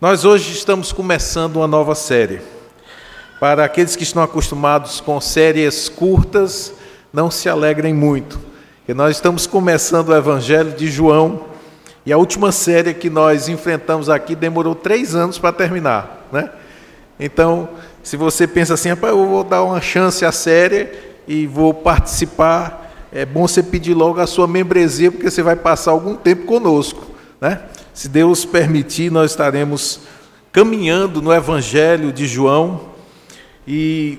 Nós hoje estamos começando uma nova série. Para aqueles que estão acostumados com séries curtas, não se alegrem muito, porque nós estamos começando o Evangelho de João e a última série que nós enfrentamos aqui demorou três anos para terminar, né? Então, se você pensa assim, eu vou dar uma chance à série e vou participar, é bom você pedir logo a sua membresia, porque você vai passar algum tempo conosco, né? Se Deus permitir, nós estaremos caminhando no Evangelho de João. E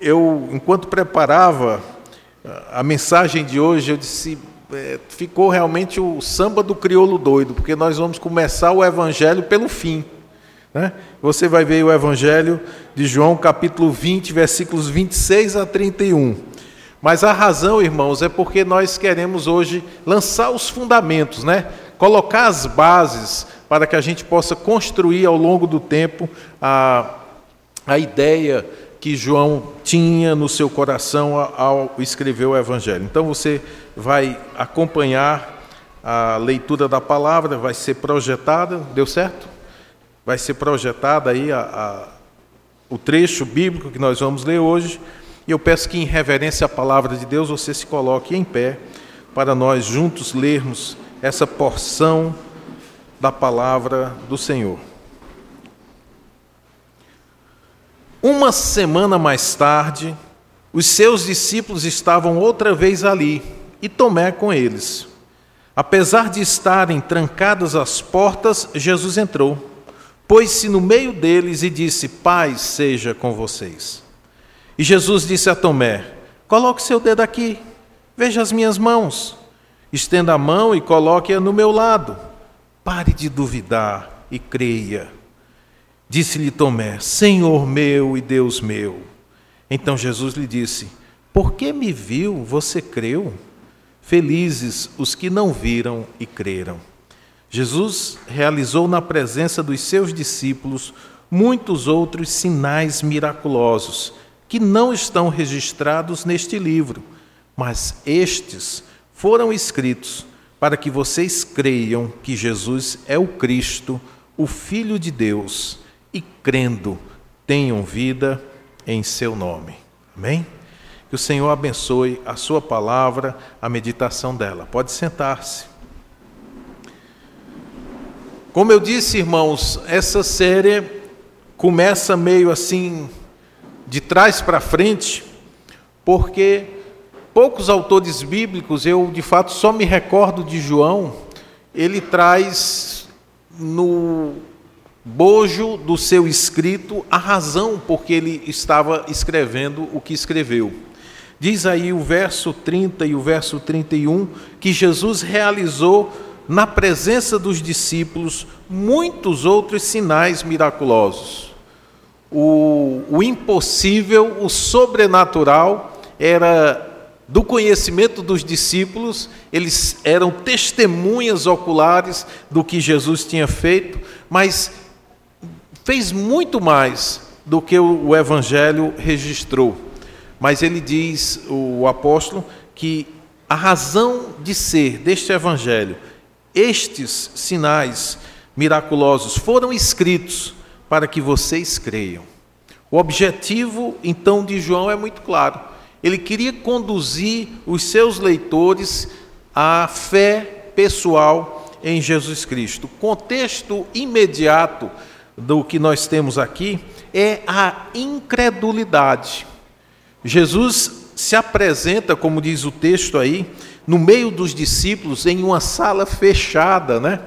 eu, enquanto preparava a mensagem de hoje, eu disse: é, ficou realmente o samba do crioulo doido, porque nós vamos começar o Evangelho pelo fim. Né? Você vai ver o Evangelho de João, capítulo 20, versículos 26 a 31. Mas a razão, irmãos, é porque nós queremos hoje lançar os fundamentos, né? Colocar as bases para que a gente possa construir ao longo do tempo a, a ideia que João tinha no seu coração ao escrever o Evangelho. Então você vai acompanhar a leitura da palavra, vai ser projetada, deu certo? Vai ser projetada aí a, a, o trecho bíblico que nós vamos ler hoje. E eu peço que, em reverência à palavra de Deus, você se coloque em pé para nós juntos lermos essa porção da palavra do Senhor. Uma semana mais tarde, os seus discípulos estavam outra vez ali e Tomé com eles. Apesar de estarem trancadas as portas, Jesus entrou, pôs-se no meio deles e disse: Paz seja com vocês. E Jesus disse a Tomé: Coloque seu dedo aqui, veja as minhas mãos. Estenda a mão e coloque-a no meu lado. Pare de duvidar e creia. Disse-lhe Tomé: Senhor meu e Deus meu. Então Jesus lhe disse: Por que me viu, você creu? Felizes os que não viram e creram. Jesus realizou na presença dos seus discípulos muitos outros sinais miraculosos que não estão registrados neste livro, mas estes foram escritos para que vocês creiam que Jesus é o Cristo, o Filho de Deus, e crendo, tenham vida em seu nome. Amém? Que o Senhor abençoe a sua palavra, a meditação dela. Pode sentar-se. Como eu disse, irmãos, essa série começa meio assim de trás para frente, porque poucos autores bíblicos, eu de fato só me recordo de João, ele traz no bojo do seu escrito a razão por que ele estava escrevendo o que escreveu. Diz aí o verso 30 e o verso 31 que Jesus realizou na presença dos discípulos muitos outros sinais miraculosos. O, o impossível, o sobrenatural, era do conhecimento dos discípulos, eles eram testemunhas oculares do que Jesus tinha feito, mas fez muito mais do que o Evangelho registrou. Mas ele diz, o apóstolo, que a razão de ser deste Evangelho, estes sinais miraculosos foram escritos para que vocês creiam. O objetivo, então, de João é muito claro ele queria conduzir os seus leitores à fé pessoal em Jesus Cristo. O contexto imediato do que nós temos aqui é a incredulidade. Jesus se apresenta, como diz o texto aí, no meio dos discípulos em uma sala fechada, né?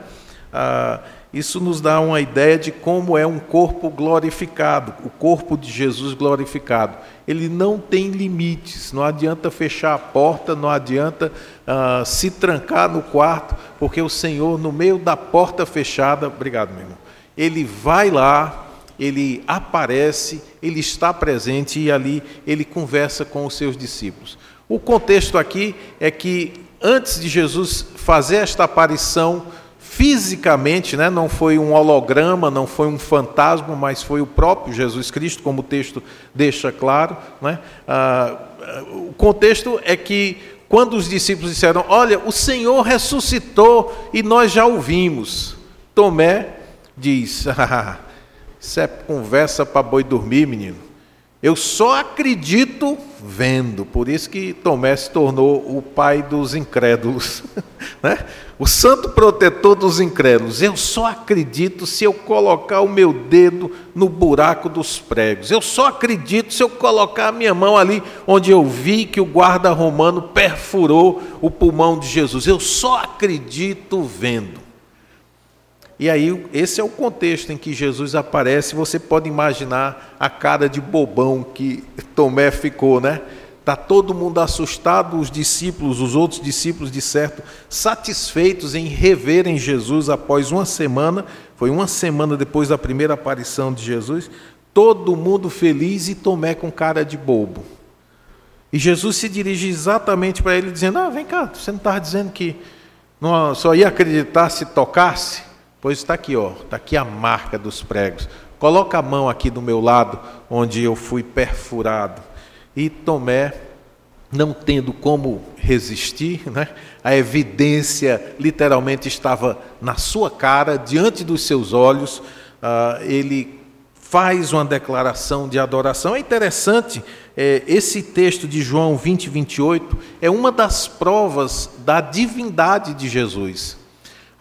Ah, isso nos dá uma ideia de como é um corpo glorificado, o corpo de Jesus glorificado. Ele não tem limites, não adianta fechar a porta, não adianta uh, se trancar no quarto, porque o Senhor, no meio da porta fechada, obrigado, meu irmão, ele vai lá, ele aparece, ele está presente e ali ele conversa com os seus discípulos. O contexto aqui é que antes de Jesus fazer esta aparição, fisicamente, né, não foi um holograma, não foi um fantasma, mas foi o próprio Jesus Cristo, como o texto deixa claro. Né? Ah, o contexto é que quando os discípulos disseram: Olha, o Senhor ressuscitou e nós já o vimos, Tomé diz: ah, Isso é conversa para boi dormir, menino. Eu só acredito vendo. Por isso que Tomé se tornou o pai dos incrédulos, né? o santo protetor dos incrédulos. Eu só acredito se eu colocar o meu dedo no buraco dos pregos. Eu só acredito se eu colocar a minha mão ali onde eu vi que o guarda romano perfurou o pulmão de Jesus. Eu só acredito vendo. E aí, esse é o contexto em que Jesus aparece. Você pode imaginar a cara de bobão que Tomé ficou, né? Está todo mundo assustado, os discípulos, os outros discípulos, de certo, satisfeitos em reverem Jesus após uma semana. Foi uma semana depois da primeira aparição de Jesus. Todo mundo feliz e Tomé com cara de bobo. E Jesus se dirige exatamente para ele, dizendo: Ah, vem cá, você não estava dizendo que só ia acreditar se tocasse? Pois está aqui, ó, está aqui a marca dos pregos. Coloca a mão aqui do meu lado, onde eu fui perfurado. E Tomé, não tendo como resistir, né? a evidência literalmente estava na sua cara, diante dos seus olhos, uh, ele faz uma declaração de adoração. É interessante, é, esse texto de João 20, 28 é uma das provas da divindade de Jesus.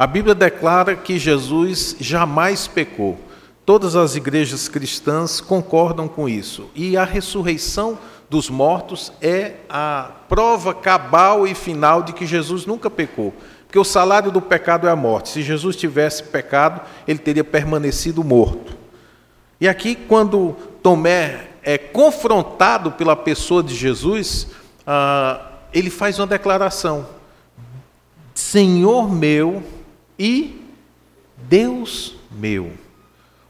A Bíblia declara que Jesus jamais pecou. Todas as igrejas cristãs concordam com isso. E a ressurreição dos mortos é a prova cabal e final de que Jesus nunca pecou. Porque o salário do pecado é a morte. Se Jesus tivesse pecado, ele teria permanecido morto. E aqui, quando Tomé é confrontado pela pessoa de Jesus, ah, ele faz uma declaração: Senhor meu e Deus meu.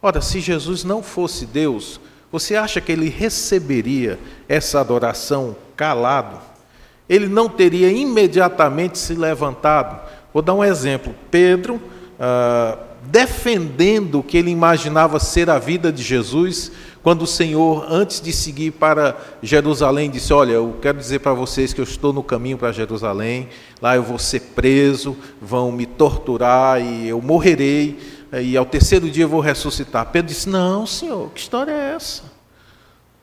Ora, se Jesus não fosse Deus, você acha que ele receberia essa adoração calado? Ele não teria imediatamente se levantado? Vou dar um exemplo. Pedro, ah, defendendo o que ele imaginava ser a vida de Jesus, quando o Senhor, antes de seguir para Jerusalém, disse: Olha, eu quero dizer para vocês que eu estou no caminho para Jerusalém, lá eu vou ser preso, vão me torturar e eu morrerei, e ao terceiro dia eu vou ressuscitar. Pedro disse: Não, Senhor, que história é essa?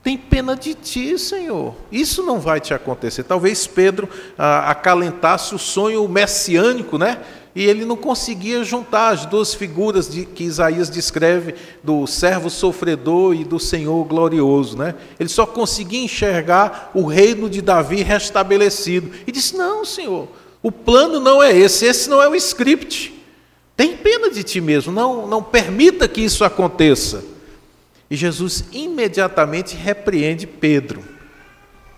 Tem pena de ti, Senhor. Isso não vai te acontecer. Talvez Pedro ah, acalentasse o sonho messiânico, né? E ele não conseguia juntar as duas figuras de, que Isaías descreve do servo sofredor e do Senhor glorioso. Né? Ele só conseguia enxergar o reino de Davi restabelecido. E disse: Não, Senhor, o plano não é esse, esse não é o script. Tem pena de ti mesmo, não, não permita que isso aconteça. E Jesus imediatamente repreende Pedro.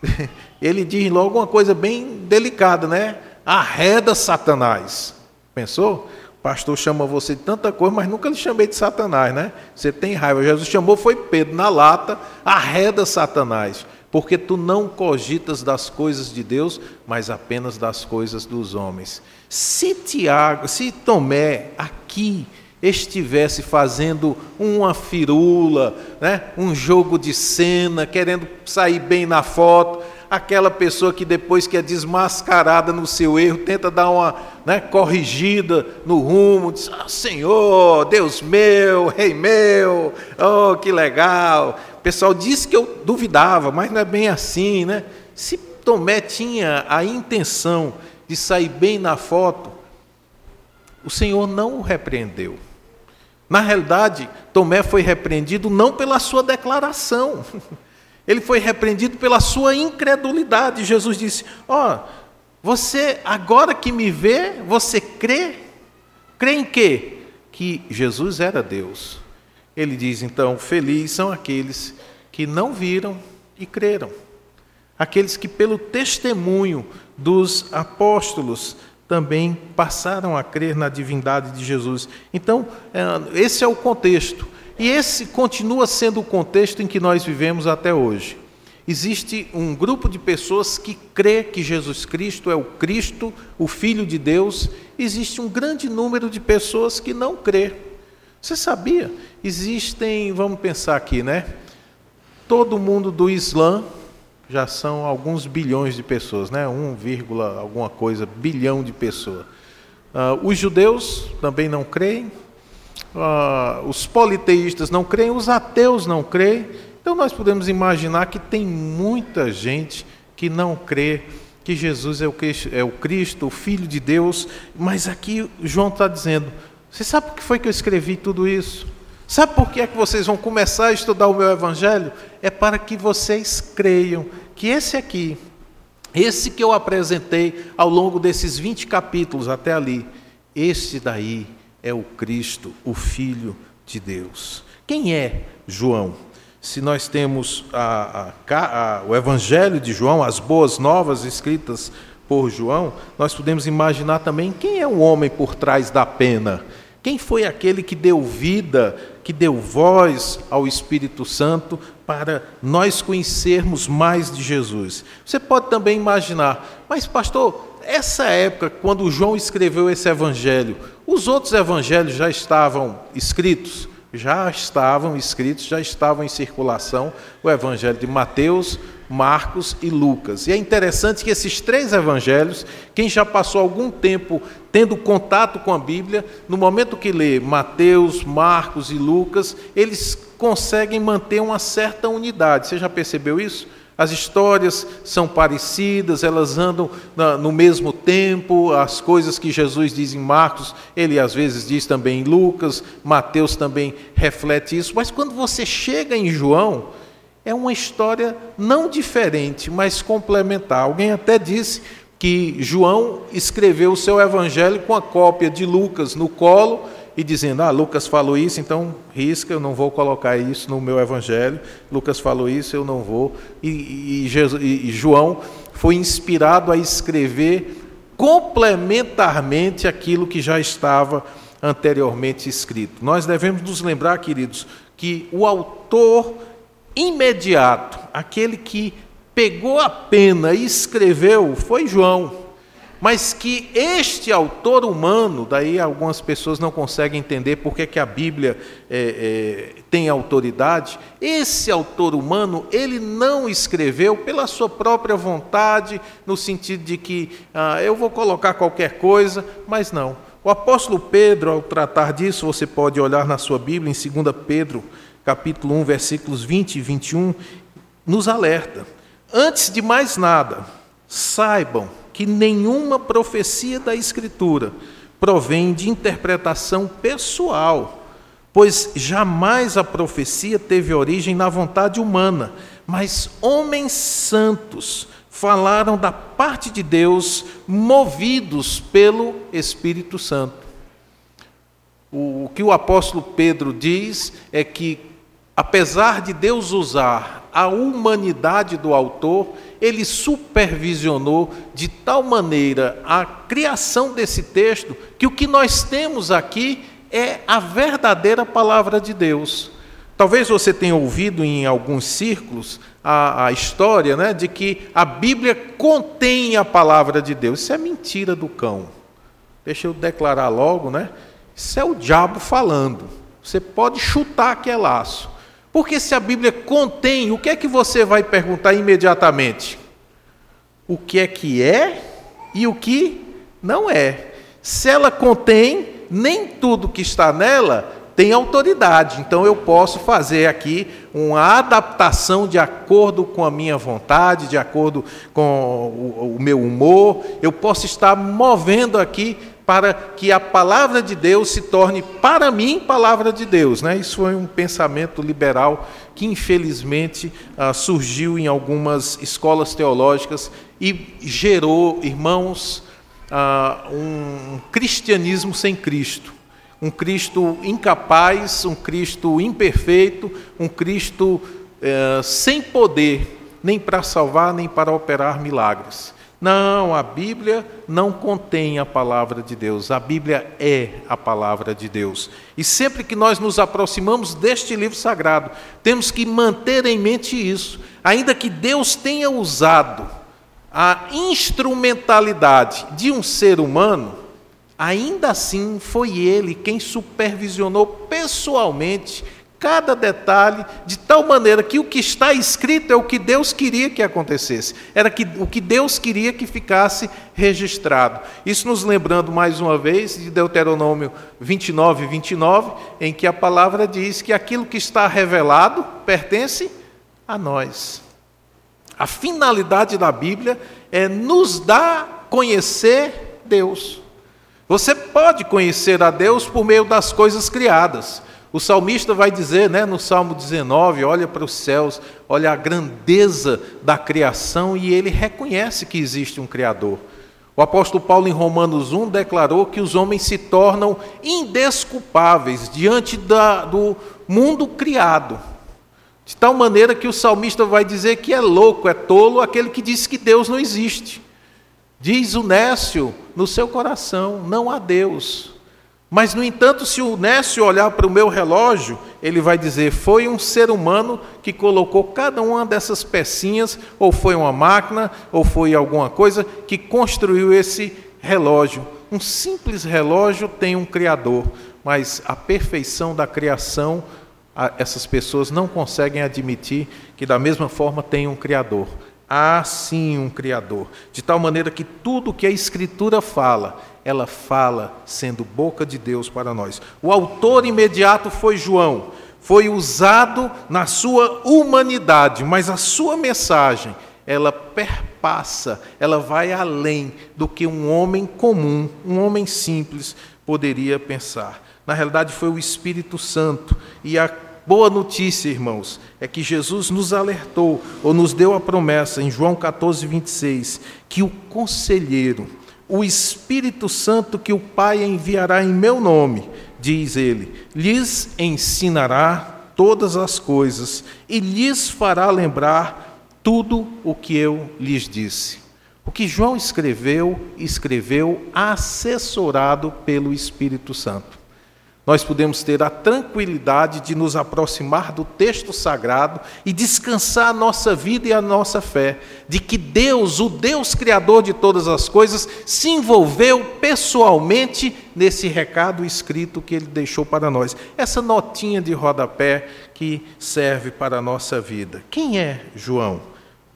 Ele diz logo uma coisa bem delicada, né? Arreda Satanás. Pensou? O pastor chama você de tanta coisa, mas nunca lhe chamei de Satanás, né? Você tem raiva. Jesus chamou foi Pedro na lata, arreda Satanás, porque tu não cogitas das coisas de Deus, mas apenas das coisas dos homens. Se Tiago, se Tomé aqui estivesse fazendo uma firula, né? um jogo de cena, querendo sair bem na foto, aquela pessoa que depois que é desmascarada no seu erro, tenta dar uma né, corrigida no rumo, diz, ah, Senhor, Deus meu, Rei meu, oh, que legal. O pessoal disse que eu duvidava, mas não é bem assim, né? Se Tomé tinha a intenção de sair bem na foto, o Senhor não o repreendeu. Na realidade, Tomé foi repreendido não pela sua declaração, Ele foi repreendido pela sua incredulidade. Jesus disse: Ó, oh, você agora que me vê, você crê? Crê em quê? Que Jesus era Deus. Ele diz então: Felizes são aqueles que não viram e creram. Aqueles que, pelo testemunho dos apóstolos, também passaram a crer na divindade de Jesus. Então, é, esse é o contexto. E esse continua sendo o contexto em que nós vivemos até hoje. Existe um grupo de pessoas que crê que Jesus Cristo é o Cristo, o Filho de Deus. Existe um grande número de pessoas que não crê. Você sabia? Existem, vamos pensar aqui, né? Todo mundo do Islã já são alguns bilhões de pessoas, né? 1, alguma coisa bilhão de pessoas. Uh, os judeus também não creem, uh, os politeístas não creem, os ateus não creem. Então nós podemos imaginar que tem muita gente que não crê que Jesus é o Cristo, é o, Cristo, o Filho de Deus, mas aqui João está dizendo: você sabe por que foi que eu escrevi tudo isso? Sabe por que é que vocês vão começar a estudar o meu Evangelho? É para que vocês creiam que esse aqui, esse que eu apresentei ao longo desses 20 capítulos até ali, este daí é o Cristo, o Filho de Deus. Quem é João? Se nós temos a, a, a, o Evangelho de João, as boas novas escritas por João, nós podemos imaginar também quem é o homem por trás da pena. Quem foi aquele que deu vida, que deu voz ao Espírito Santo para nós conhecermos mais de Jesus? Você pode também imaginar, mas pastor, essa época, quando João escreveu esse evangelho, os outros evangelhos já estavam escritos? Já estavam escritos, já estavam em circulação o evangelho de Mateus, Marcos e Lucas. E é interessante que esses três evangelhos, quem já passou algum tempo tendo contato com a Bíblia, no momento que lê Mateus, Marcos e Lucas, eles conseguem manter uma certa unidade. Você já percebeu isso? As histórias são parecidas, elas andam no mesmo tempo, as coisas que Jesus diz em Marcos, ele às vezes diz também em Lucas, Mateus também reflete isso, mas quando você chega em João, é uma história não diferente, mas complementar. Alguém até disse que João escreveu o seu evangelho com a cópia de Lucas no colo e dizendo: Ah, Lucas falou isso, então risca, eu não vou colocar isso no meu evangelho. Lucas falou isso, eu não vou. E, e, e João foi inspirado a escrever complementarmente aquilo que já estava anteriormente escrito. Nós devemos nos lembrar, queridos, que o autor imediato, aquele que pegou a pena e escreveu, foi João mas que este autor humano, daí algumas pessoas não conseguem entender por que, a Bíblia é, é, tem autoridade, esse autor humano, ele não escreveu pela sua própria vontade, no sentido de que ah, eu vou colocar qualquer coisa, mas não. O apóstolo Pedro, ao tratar disso, você pode olhar na sua Bíblia, em 2 Pedro, capítulo 1, versículos 20 e 21, nos alerta. Antes de mais nada, saibam que nenhuma profecia da Escritura provém de interpretação pessoal, pois jamais a profecia teve origem na vontade humana, mas homens santos falaram da parte de Deus, movidos pelo Espírito Santo. O, que o apóstolo Pedro diz é que, apesar de Deus usar a humanidade do autor, ele supervisionou de tal maneira a criação desse texto que o que nós temos aqui é a verdadeira palavra de Deus. Talvez você tenha ouvido em alguns círculos a, a história né, de que a Bíblia contém a palavra de Deus. Isso é mentira do cão. Deixa eu declarar logo, né? Isso é o diabo falando. Você pode chutar que é laço. Porque se a Bíblia contém, o que é que você vai perguntar imediatamente? O que é que é e o que não é. Se ela contém, nem tudo que está nela tem autoridade. Então eu posso fazer aqui uma adaptação de acordo com a minha vontade, de acordo com o, meu humor. Eu posso estar movendo aqui para que a palavra de Deus se torne, para mim, palavra de Deus. Né? Isso foi um pensamento liberal que, infelizmente, ah, surgiu em algumas escolas teológicas e gerou, irmãos, ah, um cristianismo sem Cristo. Um Cristo incapaz, um Cristo imperfeito, um Cristo eh, sem poder, nem para salvar, nem para operar milagres. Não, a Bíblia não contém a palavra de Deus, a Bíblia é a palavra de Deus. E sempre que nós nos aproximamos deste livro sagrado, temos que manter em mente isso, ainda que Deus tenha usado a instrumentalidade de um ser humano, ainda assim foi ele quem supervisionou pessoalmente cada detalhe, de tal maneira que o que está escrito é o que Deus queria que acontecesse, era que, o que Deus queria que ficasse registrado. Isso nos lembrando mais uma vez de Deuteronômio 29, 29, em que a palavra diz que aquilo que está revelado pertence a nós. A finalidade da Bíblia é nos dar conhecer Deus. Você pode conhecer a Deus por meio das coisas criadas. O salmista vai dizer, né, no Salmo 19, olha para os céus, olha a grandeza da criação e ele reconhece que existe um criador. O apóstolo Paulo em Romanos 1 declarou que os homens se tornam indesculpáveis diante da, do mundo criado. De tal maneira que o salmista vai dizer que é louco, é tolo aquele que diz que Deus não existe. Diz o Nécio no seu coração: não há Deus. Mas, no entanto, se o Nécio olhar para o meu relógio, ele vai dizer: foi um ser humano que colocou cada uma dessas pecinhas, ou foi uma máquina, ou foi alguma coisa que construiu esse relógio. Um simples relógio tem um Criador, mas a perfeição da criação, essas pessoas não conseguem admitir que, da mesma forma, tem um Criador há sim um Criador, de tal maneira que tudo que a Escritura fala, ela fala sendo boca de Deus para nós. O autor imediato foi João, foi usado na sua humanidade, mas a sua mensagem, ela perpassa, ela vai além do que um homem comum, um homem simples poderia pensar. Na realidade, foi o Espírito Santo e a boa notícia, irmãos, é que Jesus nos alertou, ou nos deu a promessa, em João 14, 26, que o conselheiro, o Espírito Santo que o Pai enviará em meu nome, diz ele, lhes ensinará todas as coisas e lhes fará lembrar tudo o que eu lhes disse. O que João escreveu, escreveu assessorado pelo Espírito Santo nós podemos ter a tranquilidade de nos aproximar do texto sagrado e descansar a nossa vida e a nossa fé, de que Deus, o Deus Criador de todas as coisas, se envolveu pessoalmente nesse recado escrito que ele deixou para nós. Essa notinha de rodapé que serve para a nossa vida. Quem é João?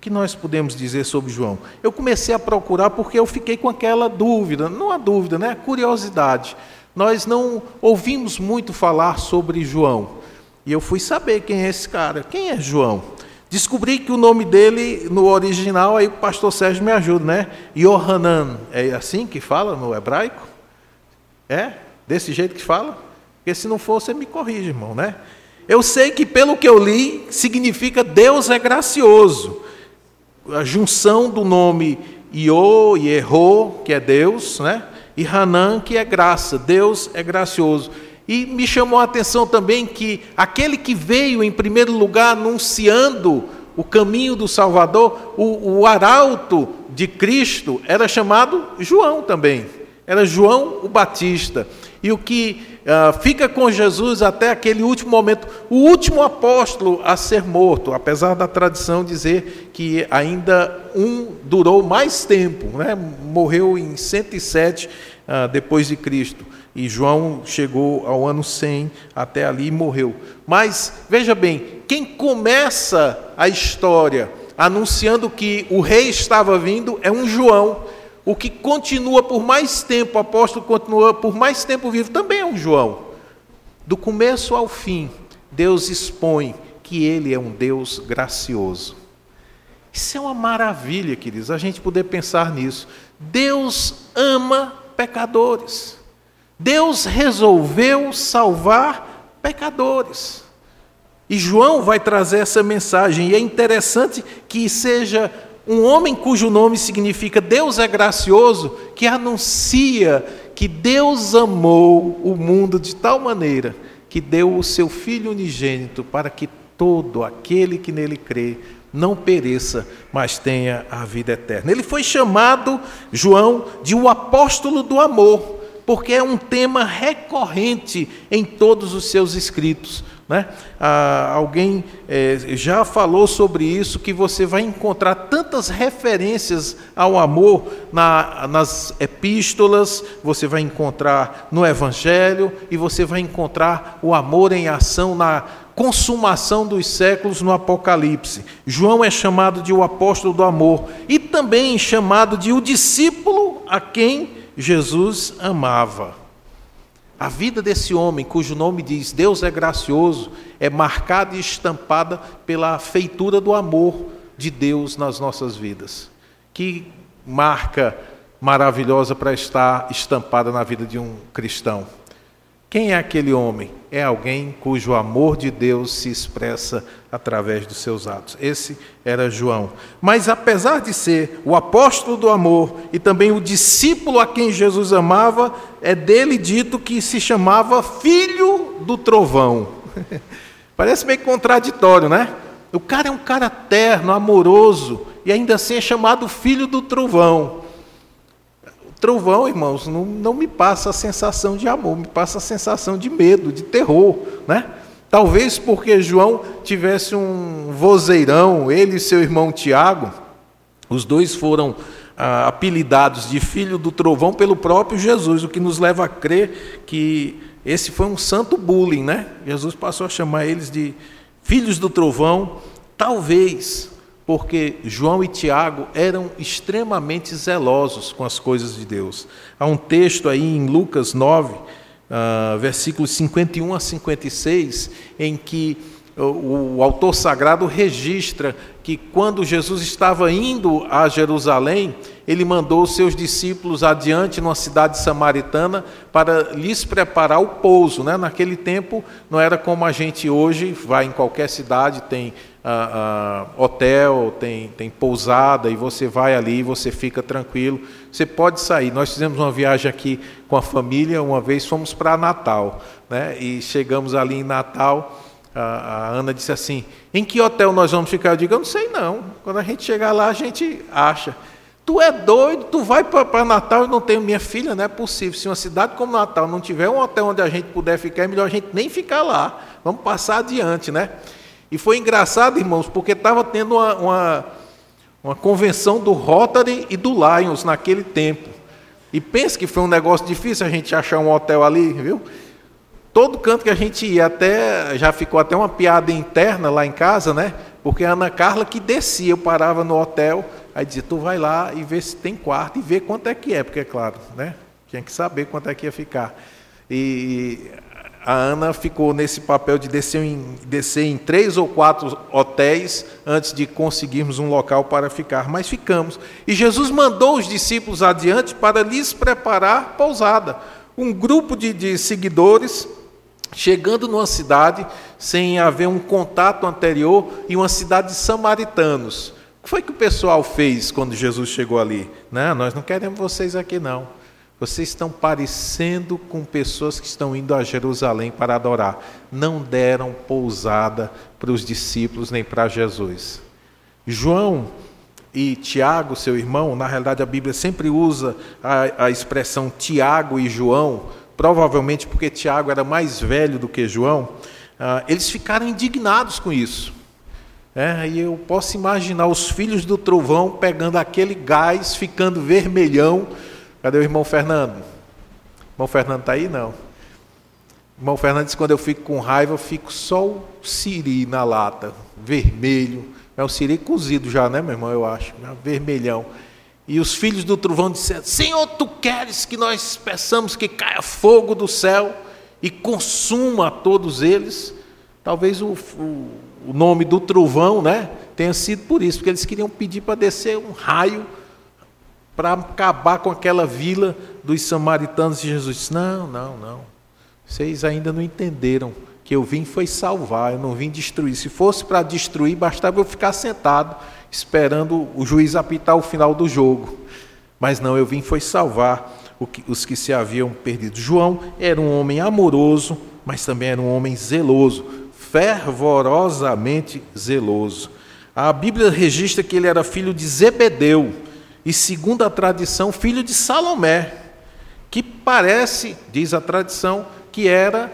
Que nós podemos dizer sobre João? Eu comecei a procurar porque eu fiquei com aquela dúvida, não a dúvida, né? A curiosidade nós não ouvimos muito falar sobre João. E eu fui saber quem é esse cara. Quem é João? Descobri que o nome dele no original, aí o pastor Sérgio me ajuda, né? Yohanan. É assim que fala no hebraico? É? Desse jeito que fala? Porque se não for, você me corrige, irmão, né? Eu sei que pelo que eu li, significa Deus é gracioso. A junção do nome Iô e Erro, que é Deus, né? E Hanan, que é graça, Deus é gracioso. E me chamou a atenção também que aquele que veio em primeiro lugar anunciando o caminho do Salvador, o, o arauto de Cristo, era chamado João também. Era João o Batista. E o que uh, fica com Jesus até aquele último momento, o último apóstolo a ser morto, apesar da tradição dizer que ainda um durou mais tempo, né? morreu em 107 uh, ah, depois de Cristo. E João chegou ao ano 100 até ali e morreu. Mas veja bem, quem começa a história anunciando que o rei estava vindo é um João o que continua por mais tempo, o apóstolo continua por mais tempo vivo, também é um João. Do começo ao fim, Deus expõe que Ele é um Deus gracioso. Isso é uma maravilha, queridos, a gente poder pensar nisso. Deus ama pecadores. Deus resolveu salvar pecadores. E João vai trazer essa mensagem, e é interessante que seja um homem cujo nome significa Deus é gracioso, que anuncia que Deus amou o mundo de tal maneira que deu o seu Filho unigênito para que todo aquele que nele crê não pereça, mas tenha a vida eterna. Ele foi chamado, João, de o apóstolo do amor, porque é um tema recorrente em todos os seus escritos. Né? Ah, alguém é, já falou sobre isso, que você vai encontrar tantas referências ao amor na, nas epístolas, você vai encontrar no Evangelho, e você vai encontrar o amor em ação na consumação dos séculos no Apocalipse. João é chamado de o apóstolo do amor e também chamado de o discípulo a quem Jesus amava. A vida desse homem, cujo nome diz Deus é gracioso, é marcada e estampada pela feitura do amor de Deus nas nossas vidas. Que marca maravilhosa para estar estampada na vida de um cristão. Quem é aquele homem? É alguém cujo amor de Deus se expressa através dos seus atos. Esse era João. Mas apesar de ser o apóstolo do amor e também o discípulo a quem Jesus amava, é dele dito que se chamava filho do trovão. Parece meio contraditório, né? O cara é um cara terno, amoroso, e ainda assim é chamado filho do trovão. Trovão, irmãos, não, não me passa a sensação de amor, me passa a sensação de medo, de terror, né? Talvez porque João tivesse um vozeirão, ele e seu irmão Tiago, os dois foram ah, apelidados de filho do trovão pelo próprio Jesus, o que nos leva a crer que esse foi um santo bullying, né? Jesus passou a chamar eles de filhos do trovão, talvez porque João e Tiago eram extremamente zelosos com as coisas de Deus. Há um texto aí em Lucas 9, uh, versículos 51 a 56, em que o, o autor sagrado registra que quando Jesus estava indo a Jerusalém, ele mandou seus discípulos adiante numa cidade samaritana para lhes preparar o pouso. Né? Naquele tempo não era como a gente hoje, vai em qualquer cidade, tem hotel, tem, tem pousada, e você vai ali, você fica tranquilo. Você pode sair. Nós fizemos uma viagem aqui com a família, uma vez fomos para Natal, né? e chegamos ali em Natal. A, a Ana disse assim: Em que hotel nós vamos ficar? Eu digo: Eu não sei não. Quando a gente chegar lá, a gente acha. Tu é doido, tu vai para Natal e não tem minha filha, não é possível. Se uma cidade como Natal não tiver um hotel onde a gente puder ficar, é melhor a gente nem ficar lá. Vamos passar adiante, né? E foi engraçado, irmãos, porque estava tendo uma, uma, uma, convenção do Rotary e do Lions naquele tempo. E pense que foi um negócio difícil a gente achar um hotel ali, viu? Todo canto que a gente ia, até já ficou até uma piada interna lá em casa, né? Porque a Ana Carla que descia, eu parava no hotel Aí dizia, tu vai lá e vê se tem quarto e vê quanto é que é, porque é claro, né? Tinha que saber quanto é que ia ficar. E a Ana ficou nesse papel de descer em, descer em três ou quatro hotéis antes de conseguirmos um local para ficar, mas ficamos. E Jesus mandou os discípulos adiante para lhes preparar pousada. Um grupo de, de seguidores chegando numa cidade sem haver um contato anterior, em uma cidade de samaritanos que foi que o pessoal fez quando Jesus chegou ali? Não, nós não queremos vocês aqui não. Vocês estão parecendo com pessoas que estão indo a Jerusalém para adorar. Não deram pousada para os discípulos nem para Jesus. João e Tiago, seu irmão, na realidade a Bíblia sempre usa a, a expressão Tiago e João, provavelmente porque Tiago era mais velho do que João. Ah, eles ficaram indignados com isso. É, e eu posso imaginar os filhos do trovão pegando aquele gás, ficando vermelhão. Cadê o irmão Fernando? Irmão Fernando está aí? Não. Irmão Fernando diz: quando eu fico com raiva, eu fico só o siri na lata, vermelho. É o siri cozido já, né, meu irmão? Eu acho, vermelhão. E os filhos do trovão disseram: Senhor, tu queres que nós peçamos que caia fogo do céu e consuma todos eles? Talvez o, o o nome do trovão, né, tenha sido por isso, porque eles queriam pedir para descer um raio para acabar com aquela vila dos samaritanos. E Jesus disse: Não, não, não. Vocês ainda não entenderam que eu vim foi salvar, eu não vim destruir. Se fosse para destruir, bastava eu ficar sentado esperando o juiz apitar o final do jogo. Mas não, eu vim foi salvar os que se haviam perdido. João era um homem amoroso, mas também era um homem zeloso fervorosamente zeloso. A Bíblia registra que ele era filho de Zebedeu e, segundo a tradição, filho de Salomé, que parece, diz a tradição, que era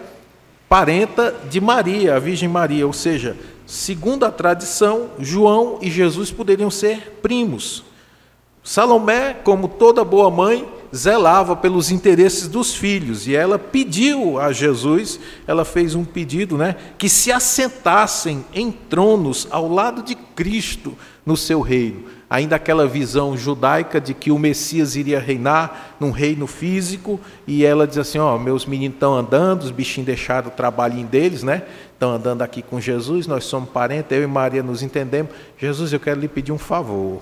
parenta de Maria, a Virgem Maria, ou seja, segundo a tradição, João e Jesus poderiam ser primos. Salomé, como toda boa mãe, zelava pelos interesses dos filhos e ela pediu a Jesus, ela fez um pedido, né, que se assentassem em tronos ao lado de Cristo no seu reino. Ainda aquela visão judaica de que o Messias iria reinar num reino físico, e ela diz assim: Ó, oh, meus meninos estão andando, os bichinhos deixaram o trabalhinho deles, né? Estão andando aqui com Jesus, nós somos parentes, eu e Maria nos entendemos. Jesus, eu quero lhe pedir um favor.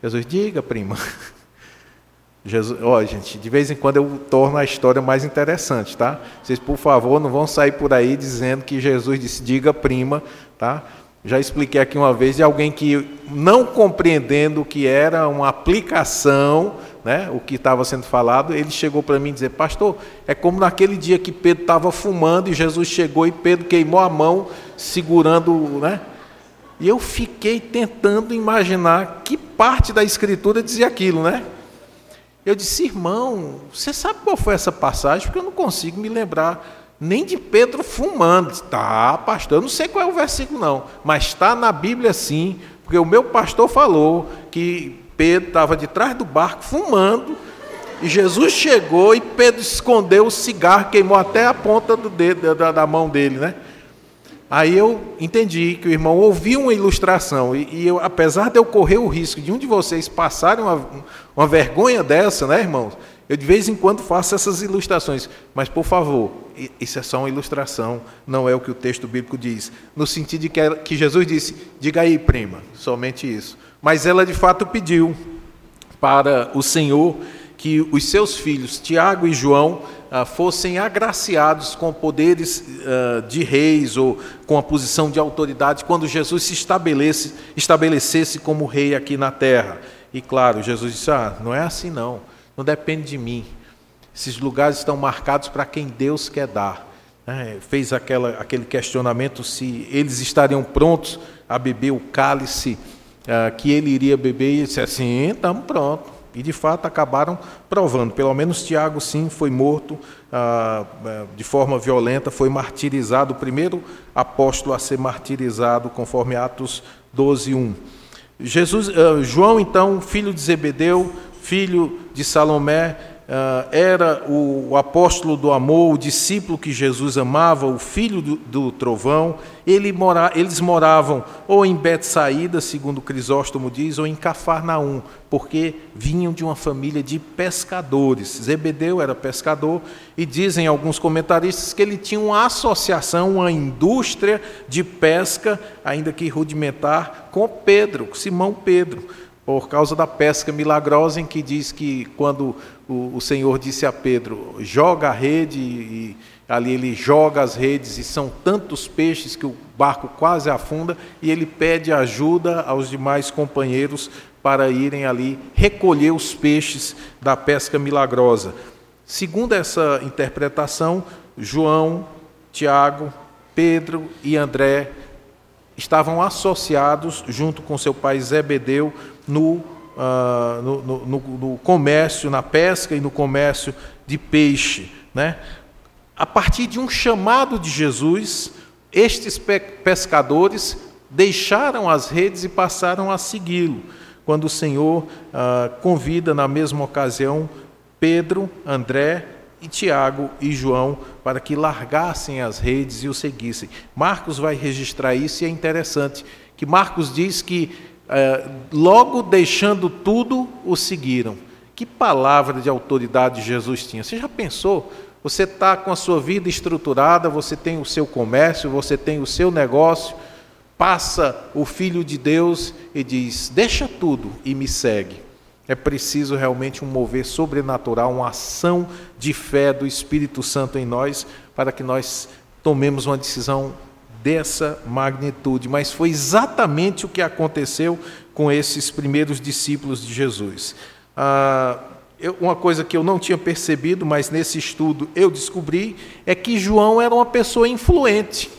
Jesus, diga, prima. Jesus, ó, gente, de vez em quando eu torno a história mais interessante, tá? Vocês, por favor, não vão sair por aí dizendo que Jesus disse, diga prima, tá? Já expliquei aqui uma vez de alguém que, não compreendendo o que era uma aplicação, né, o que estava sendo falado, ele chegou para mim e dizer, pastor, é como naquele dia que Pedro estava fumando e Jesus chegou e Pedro queimou a mão segurando, né? E eu fiquei tentando imaginar que parte da escritura dizia aquilo, né? Eu disse, irmão, você sabe qual foi essa passagem? Porque eu não consigo me lembrar nem de Pedro fumando. Tá, pastor, eu não sei qual é o versículo não, mas está na Bíblia sim, porque o meu pastor falou que Pedro estava de trás do barco fumando, e Jesus chegou e Pedro escondeu o cigarro, queimou até a ponta do dedo, da, da mão dele, né? Aí eu entendi que o irmão ouviu uma ilustração, e, e eu, apesar de eu correr o risco de um de vocês passarem uma, uma vergonha dessa, né, irmãos? Eu de vez em quando faço essas ilustrações, mas por favor, isso é só uma ilustração, não é o que o texto bíblico diz. No sentido de que, que Jesus disse: diga aí, prima, somente isso. Mas ela de fato pediu para o Senhor que os seus filhos, Tiago e João, ah, fossem agraciados com poderes ah, de reis ou com a posição de autoridade quando Jesus se estabelece, estabelecesse como rei aqui na terra. E claro, Jesus disse: Ah, não é assim não, não depende de mim. Esses lugares estão marcados para quem Deus quer dar. É, fez aquela, aquele questionamento se eles estariam prontos a beber o cálice ah, que ele iria beber, e ele disse assim: estamos prontos. E de fato acabaram provando. Pelo menos Tiago, sim, foi morto eh, de forma violenta, foi martirizado, o primeiro apóstolo a ser martirizado, conforme Atos 12, 1. Jesus, ah, João, então, filho de Zebedeu, filho de Salomé, ah, era o, apóstolo do amor, o discípulo que Jesus amava, o filho do, do trovão. Ele mora, eles moravam ou em Betsaída, segundo Crisóstomo diz, ou em Cafarnaum, porque vinham de uma família de pescadores. Zebedeu era pescador e dizem alguns comentaristas que ele tinha uma associação, uma indústria de pesca, ainda que rudimentar, com Pedro, Simão Pedro por causa da pesca milagrosa em que diz que quando o, o, Senhor disse a Pedro, joga a rede, e ali ele joga as redes, e são tantos peixes que o barco quase afunda, e ele pede ajuda aos demais companheiros para irem ali recolher os peixes da pesca milagrosa. Segundo essa interpretação, João, Tiago, Pedro e André estavam associados, junto com seu pai Zebedeu, no, uh, no, no, no, comércio, na pesca e no comércio de peixe. Né? A partir de um chamado de Jesus, estes pescadores deixaram as redes e passaram a segui-lo, quando o Senhor uh, convida na mesma ocasião Pedro, André e Tiago e João para que largassem as redes e o seguissem. Marcos vai registrar isso e é interessante que Marcos diz que é, logo deixando tudo, o seguiram. Que palavra de autoridade Jesus tinha? Você já pensou? Você está com a sua vida estruturada, você tem o seu comércio, você tem o seu negócio, passa o Filho de Deus e diz: Deixa tudo e me segue. É preciso realmente um mover sobrenatural, uma ação de fé do Espírito Santo em nós, para que nós tomemos uma decisão dessa magnitude, mas foi exatamente o que aconteceu com esses primeiros discípulos de Jesus. Ah, eu, uma coisa que eu não tinha percebido, mas nesse estudo eu descobri, é que João era uma pessoa influente.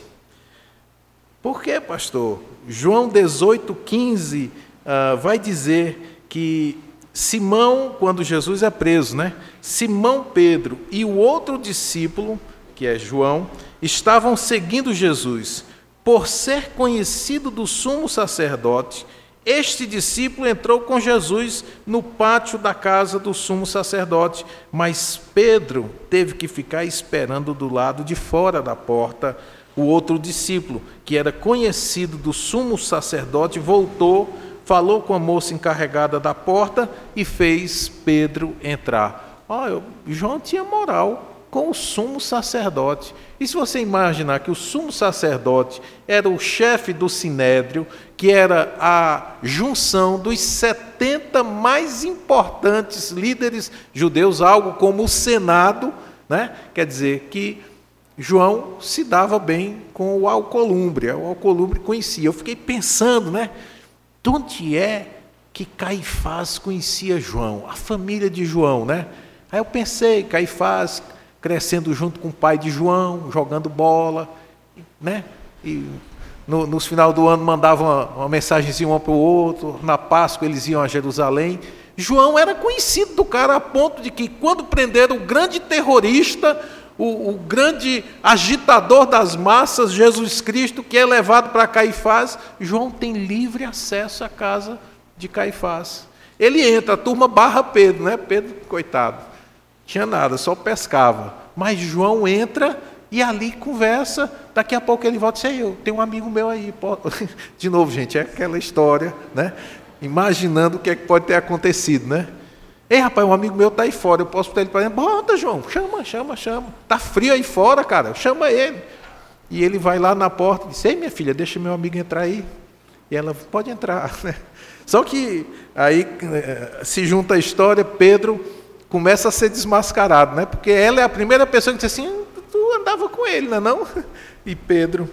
Por quê, pastor? João 18, 15 ah, vai dizer que Simão, quando Jesus é preso, né? Simão Pedro e o outro discípulo, que é João, estavam seguindo Jesus. Por ser conhecido do sumo sacerdote, Este discípulo entrou com Jesus no pátio da casa do sumo sacerdote, mas Pedro teve que ficar esperando do lado de fora da porta. O outro discípulo, que era conhecido do sumo sacerdote, voltou, falou com a moça encarregada da porta e fez Pedro entrar. Oh, João tinha moral com o sumo sacerdote. E se você imaginar que o sumo sacerdote era o chefe do sinédrio, que era a junção dos 70 mais importantes líderes judeus, algo como o Senado, né? quer dizer que João se dava bem com o Alcolumbre, o Alcolumbre conhecia. Eu fiquei pensando, né? De onde é que Caifás conhecia João? A família de João, né? Aí eu pensei, Caifás crescendo junto com o pai de João, jogando bola, né? E no, no final do ano mandavam uma, uma mensagenzinha um para o outro, na Páscoa eles iam a Jerusalém. João era conhecido do cara a ponto de que, quando prenderam o grande terrorista, o, o, grande agitador das massas, Jesus Cristo, que é levado para Caifás, João tem livre acesso à casa de Caifás. Ele entra, a turma barra Pedro, né? Pedro, coitado tinha nada, só pescava. Mas João entra e ali conversa. Daqui a pouco ele volta e diz: Eu tenho um amigo meu aí. De novo, gente, é aquela história, né? Imaginando o que, é que pode ter acontecido, né? Ei, rapaz, um amigo meu está aí fora, eu posso botar ele para dentro? Bota, João, chama, chama, chama. Está frio aí fora, cara, chama ele. E ele vai lá na porta e diz: Ei, minha filha, deixa meu amigo entrar aí. E ela, pode entrar. Só que aí eh, se junta a história, Pedro começa a ser desmascarado, né? Porque ela é a primeira pessoa que diz assim: tu andava com ele, não é não? E Pedro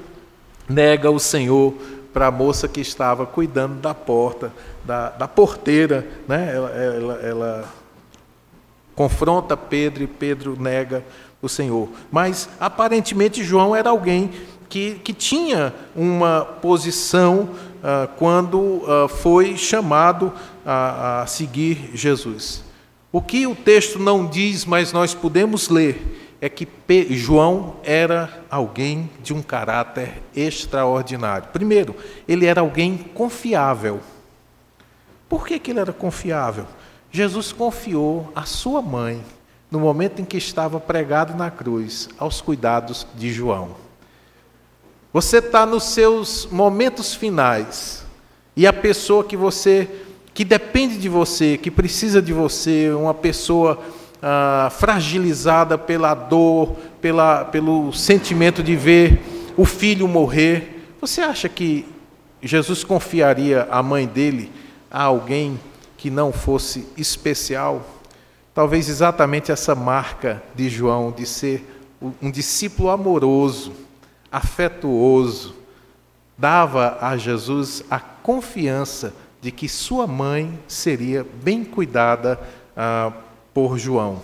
nega o Senhor para a moça que estava cuidando da porta, da, da porteira, né? Ela, ela, ela confronta Pedro e Pedro nega o Senhor. Mas aparentemente João era alguém que, que tinha uma posição ah, quando ah, foi chamado a, a seguir Jesus. O que o texto não diz, mas nós podemos ler, é que João era alguém de um caráter extraordinário. Primeiro, ele era alguém confiável. Por que, que ele era confiável? Jesus confiou a sua mãe, no momento em que estava pregado na cruz, aos cuidados de João. Você está nos seus momentos finais, e a pessoa que você que depende de você, que precisa de você, uma pessoa ah, fragilizada pela dor, pela, pelo sentimento de ver o filho morrer, você acha que Jesus confiaria a mãe dele a alguém que não fosse especial? Talvez exatamente essa marca de João de ser um discípulo amoroso, afetuoso, dava a Jesus a confiança de que sua mãe seria bem cuidada ah, por João.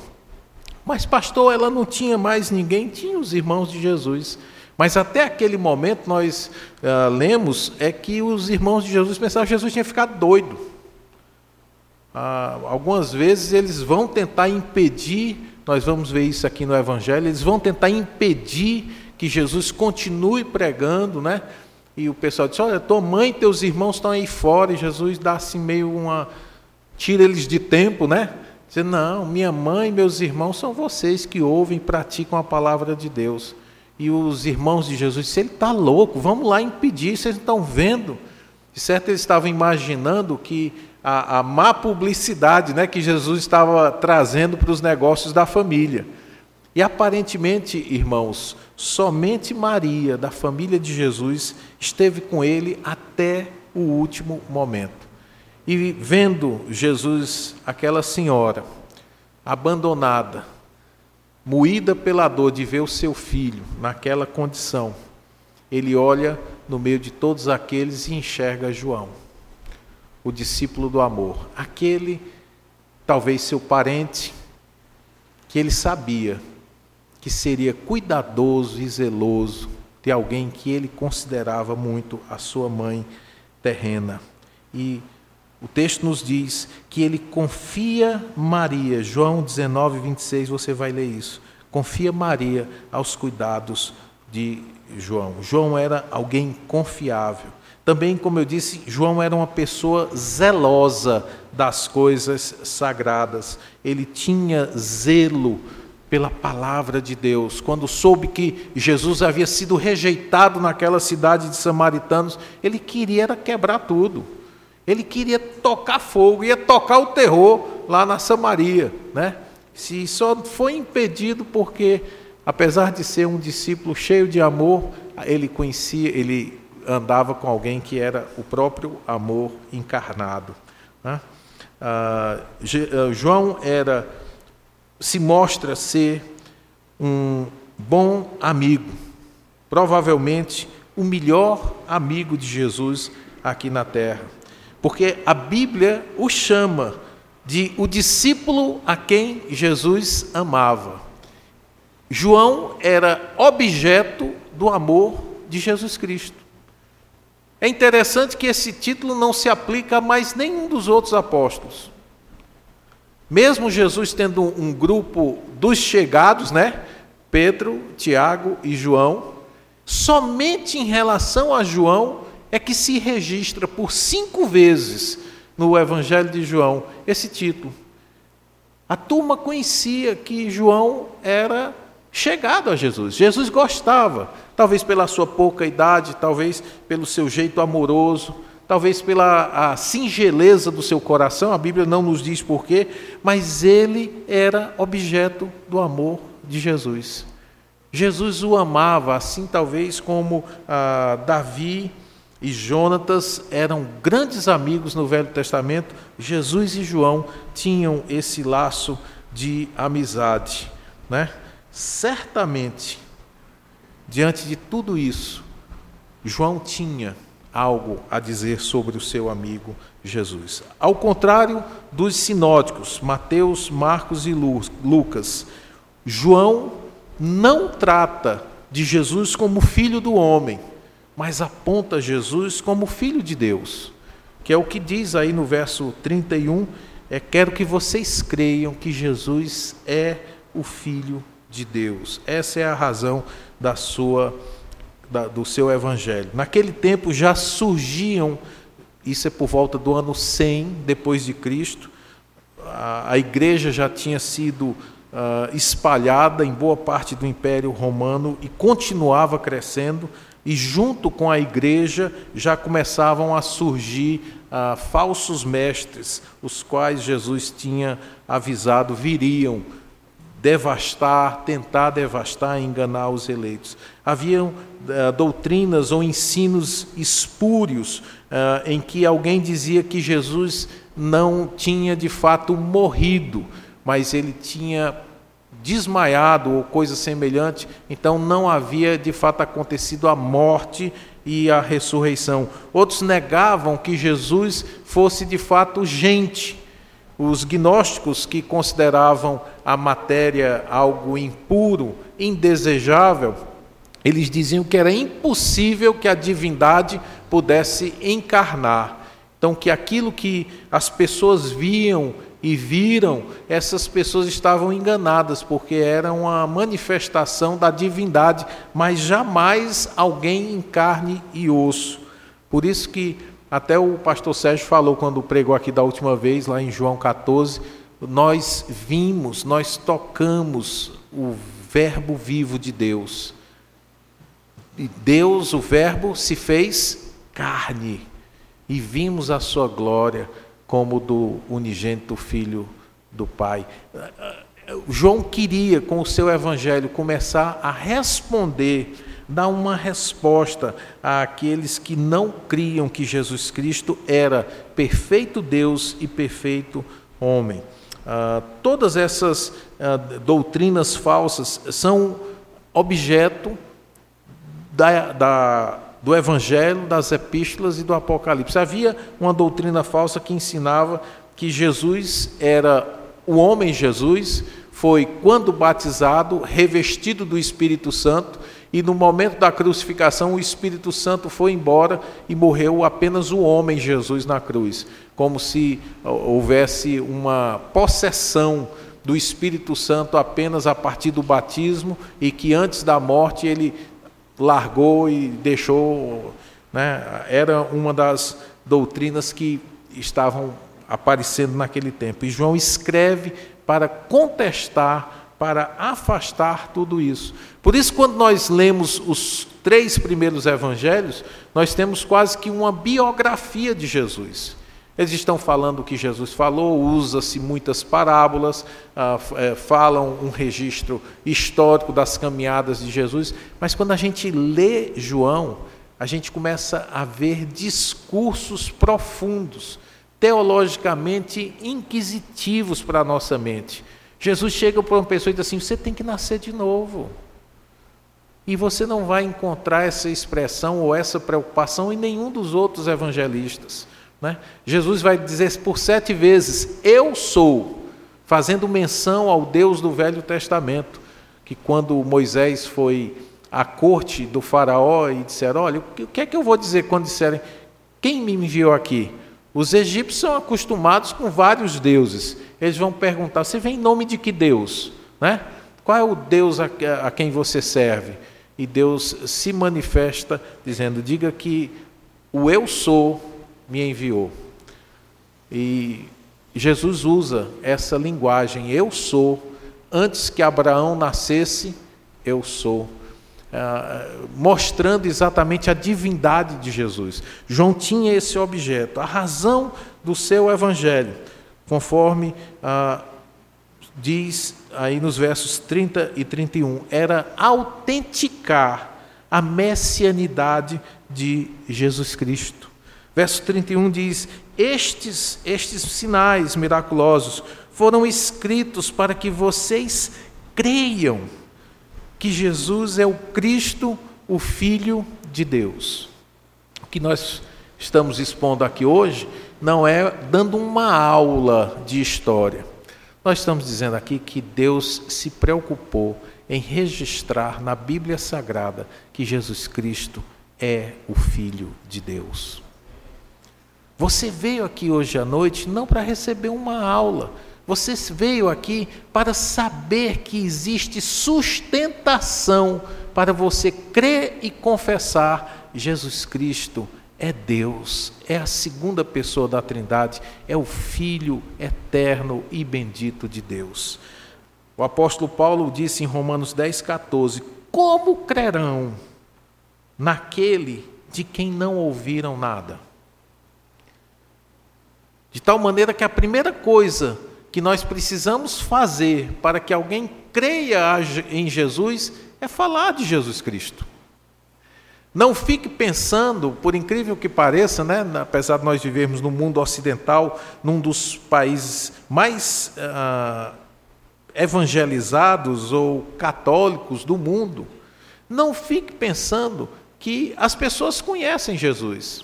Mas, pastor, ela não tinha mais ninguém, tinha os irmãos de Jesus. Mas até aquele momento nós ah, lemos é que os irmãos de Jesus pensavam que Jesus tinha ficado doido. Ah, algumas vezes eles vão tentar impedir, nós vamos ver isso aqui no Evangelho, eles vão tentar impedir que Jesus continue pregando, né? E o pessoal disse: Olha, tua mãe e teus irmãos estão aí fora. E Jesus dá assim meio uma. tira eles de tempo, né? Diz: Não, minha mãe e meus irmãos são vocês que ouvem e praticam a palavra de Deus. E os irmãos de Jesus disseram: Ele está louco, vamos lá impedir, vocês não estão vendo. De certo, eles estavam imaginando que a, a má publicidade né, que Jesus estava trazendo para os negócios da família. E aparentemente, irmãos, somente Maria, da família de Jesus, esteve com ele até o último momento. E vendo Jesus, aquela senhora, abandonada, moída pela dor de ver o seu filho naquela condição, ele olha no meio de todos aqueles e enxerga João, o discípulo do amor, aquele, talvez seu parente, que ele sabia que seria cuidadoso e zeloso de alguém que ele considerava muito a sua mãe terrena. E o texto nos diz que ele confia Maria, João 19, 26, você vai ler isso. Confia Maria aos cuidados de João. João era alguém confiável. Também, como eu disse, João era uma pessoa zelosa das coisas sagradas. Ele tinha zelo pela palavra de Deus. Quando soube que Jesus havia sido rejeitado naquela cidade de samaritanos, ele queria quebrar tudo. Ele queria tocar fogo, ia tocar o terror lá na Samaria, né? Se só foi impedido porque apesar de ser um discípulo cheio de amor, ele conhecia, ele andava com alguém que era o próprio amor encarnado. Né? Ah, ah, João era, se mostra ser um bom amigo, provavelmente o melhor amigo de Jesus aqui na terra, porque a Bíblia o chama de o discípulo a quem Jesus amava. João era objeto do amor de Jesus Cristo. É interessante que esse título não se aplica a mais nenhum dos outros apóstolos. Mesmo Jesus tendo um grupo dos chegados, né? Pedro, Tiago e João, somente em relação a João é que se registra por cinco vezes no Evangelho de João esse título. A turma conhecia que João era chegado a Jesus. Jesus gostava, talvez pela sua pouca idade, talvez pelo seu jeito amoroso, talvez pela singeleza do seu coração, a Bíblia não nos diz porquê, mas ele era objeto do amor de Jesus. Jesus o amava, assim talvez como ah, Davi e Jonatas eram grandes amigos no Velho Testamento, Jesus e João tinham esse laço de amizade, né? Certamente, diante de tudo isso, João tinha algo a dizer sobre o seu amigo Jesus. Ao contrário dos sinóticos, Mateus, Marcos e Lucas, João não trata de Jesus como filho do homem, mas aponta Jesus como filho de Deus, que é o que diz aí no verso 31, é quero que vocês creiam que Jesus é o filho de Deus. Essa é a razão da sua da, do seu evangelho. Naquele tempo já surgiam, isso é por volta do ano 100 depois de Cristo, a, igreja já tinha sido uh, espalhada em boa parte do Império Romano e continuava crescendo, e junto com a igreja já começavam a surgir uh, falsos mestres, os quais Jesus tinha avisado viriam devastar, tentar devastar enganar os eleitos. Haviam uh, doutrinas ou ensinos espúrios uh, em que alguém dizia que Jesus não tinha de fato morrido, mas ele tinha desmaiado ou coisa semelhante, então não havia de fato acontecido a morte e a ressurreição. Outros negavam que Jesus fosse de fato gente os gnósticos que consideravam a matéria algo impuro, indesejável, eles diziam que era impossível que a divindade pudesse encarnar. Então, que aquilo que as pessoas viam e viram, essas pessoas estavam enganadas, porque era uma manifestação da divindade, mas jamais alguém em carne e osso. Por isso que até o pastor Sérgio falou quando pregou aqui da última vez, lá em João 14, nós vimos, nós tocamos o Verbo vivo de Deus. E Deus, o Verbo, se fez carne e vimos a sua glória como do unigênito Filho do Pai. João queria, com o seu evangelho, começar a responder dá uma resposta àqueles que não criam que Jesus Cristo era perfeito Deus e perfeito homem. Ah, todas essas ah, doutrinas falsas são objeto da, da, do Evangelho, das Epístolas e do Apocalipse. Havia uma doutrina falsa que ensinava que Jesus era o homem Jesus, foi, quando batizado, revestido do Espírito Santo e no momento da crucificação o Espírito Santo foi embora e morreu apenas o homem Jesus na cruz, como se houvesse uma possessão do Espírito Santo apenas a partir do batismo e que antes da morte ele largou e deixou Né? Era uma das doutrinas que estavam aparecendo naquele tempo. E João escreve para contestar, para afastar tudo isso. Por isso, quando nós lemos os três primeiros evangelhos, nós temos quase que uma biografia de Jesus. Eles estão falando o que Jesus falou, usa-se muitas parábolas, ah, é, falam um registro histórico das caminhadas de Jesus, mas quando a gente lê João, a gente começa a ver discursos profundos, teologicamente inquisitivos para a nossa mente. Jesus chega para uma pessoa e diz assim: você tem que nascer de novo. E você não vai encontrar essa expressão ou essa preocupação em nenhum dos outros evangelistas. Né? Jesus vai dizer por sete vezes: Eu sou, fazendo menção ao Deus do Velho Testamento, que quando Moisés foi à corte do Faraó e disseram: Olha, o que é que eu vou dizer quando disserem quem me enviou aqui? Os egípcios são acostumados com vários deuses. Eles vão perguntar: Você vem em nome de que Deus? Né? Qual é o Deus a, a quem você serve? E Deus se manifesta dizendo: Diga que o eu sou me enviou. E Jesus usa essa linguagem, eu sou, antes que Abraão nascesse, eu sou. Uh, mostrando exatamente a divindade de Jesus. João tinha esse objeto, a razão do seu evangelho, conforme uh, diz aí nos versos 30 e 31, era autenticar a messianidade de Jesus Cristo. Verso 31 diz: Estes, estes sinais miraculosos foram escritos para que vocês creiam que Jesus é o Cristo, o Filho de Deus. O que nós estamos expondo aqui hoje não é dando uma aula de história. Nós estamos dizendo aqui que Deus se preocupou em registrar na Bíblia Sagrada que Jesus Cristo é o Filho de Deus. Você veio aqui hoje à noite não para receber uma aula, você veio aqui para saber que existe sustentação para você crer e confessar Jesus Cristo é Deus, é a segunda pessoa da Trindade, é o Filho eterno e bendito de Deus. O apóstolo Paulo disse em Romanos 10,14: Como crerão naquele de quem não ouviram nada? De tal maneira que a primeira coisa que nós precisamos fazer para que alguém creia em Jesus é falar de Jesus Cristo. Não fique pensando, por incrível que pareça, né, apesar de nós vivermos no mundo ocidental, num dos países mais ah, evangelizados ou católicos do mundo, não fique pensando que as pessoas conhecem Jesus.